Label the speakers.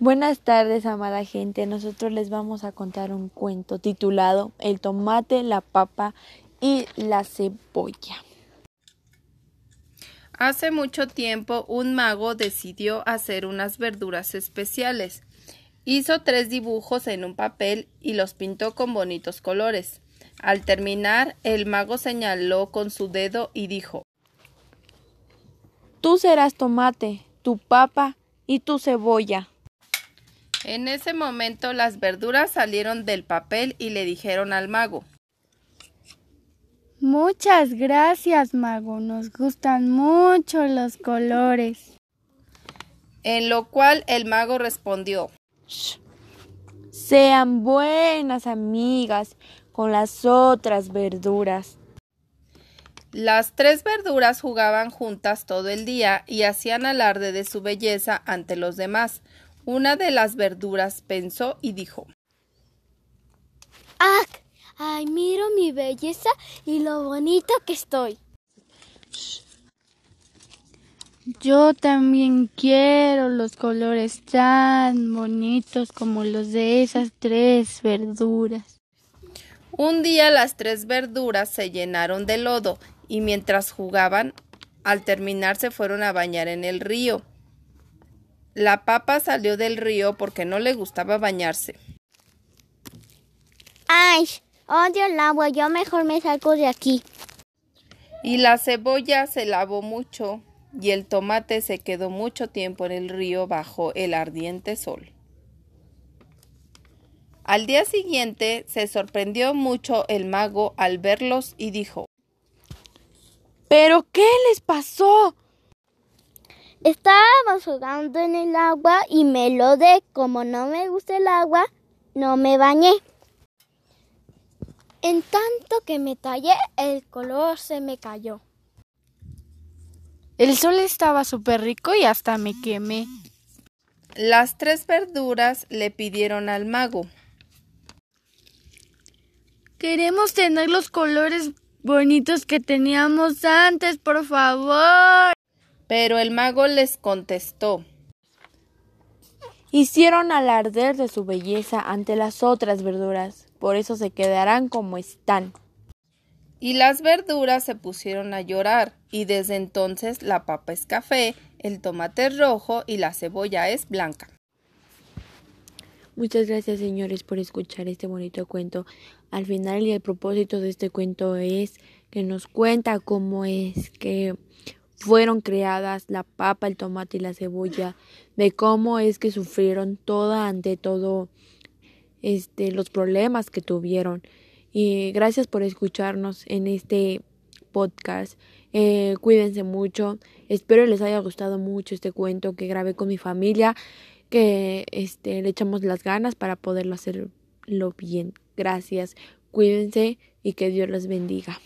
Speaker 1: Buenas tardes, amada gente. Nosotros les vamos a contar un cuento titulado El tomate, la papa y la cebolla.
Speaker 2: Hace mucho tiempo un mago decidió hacer unas verduras especiales. Hizo tres dibujos en un papel y los pintó con bonitos colores. Al terminar, el mago señaló con su dedo y dijo
Speaker 1: Tú serás tomate, tu papa y tu cebolla.
Speaker 2: En ese momento las verduras salieron del papel y le dijeron al mago
Speaker 3: Muchas gracias, mago. Nos gustan mucho los colores.
Speaker 2: En lo cual el mago respondió
Speaker 1: Sean buenas amigas con las otras verduras.
Speaker 2: Las tres verduras jugaban juntas todo el día y hacían alarde de su belleza ante los demás. Una de las verduras pensó y dijo
Speaker 3: ¡Ah! ¡Ay, miro mi belleza y lo bonito que estoy! Yo también quiero los colores tan bonitos como los de esas tres verduras.
Speaker 2: Un día las tres verduras se llenaron de lodo y mientras jugaban, al terminar se fueron a bañar en el río. La papa salió del río porque no le gustaba bañarse.
Speaker 3: ¡Ay! Odio el agua, yo mejor me salgo de aquí.
Speaker 2: Y la cebolla se lavó mucho y el tomate se quedó mucho tiempo en el río bajo el ardiente sol. Al día siguiente se sorprendió mucho el mago al verlos y dijo
Speaker 1: ¿Pero qué les pasó?
Speaker 3: Estábamos jugando en el agua y me lo de. Como no me gusta el agua, no me bañé. En tanto que me tallé, el color se me cayó. El sol estaba súper rico y hasta me quemé.
Speaker 2: Las tres verduras le pidieron al mago.
Speaker 3: Queremos tener los colores bonitos que teníamos antes, por favor.
Speaker 2: Pero el mago les contestó.
Speaker 1: Hicieron alardear de su belleza ante las otras verduras, por eso se quedarán como están.
Speaker 2: Y las verduras se pusieron a llorar, y desde entonces la papa es café, el tomate es rojo y la cebolla es blanca.
Speaker 1: Muchas gracias señores por escuchar este bonito cuento. Al final y el propósito de este cuento es que nos cuenta cómo es que fueron creadas la papa, el tomate y la cebolla, de cómo es que sufrieron toda ante todo este los problemas que tuvieron. Y gracias por escucharnos en este podcast. Eh, cuídense mucho. Espero les haya gustado mucho este cuento que grabé con mi familia. Que este, le echamos las ganas para poderlo hacerlo bien. Gracias. Cuídense y que Dios los bendiga.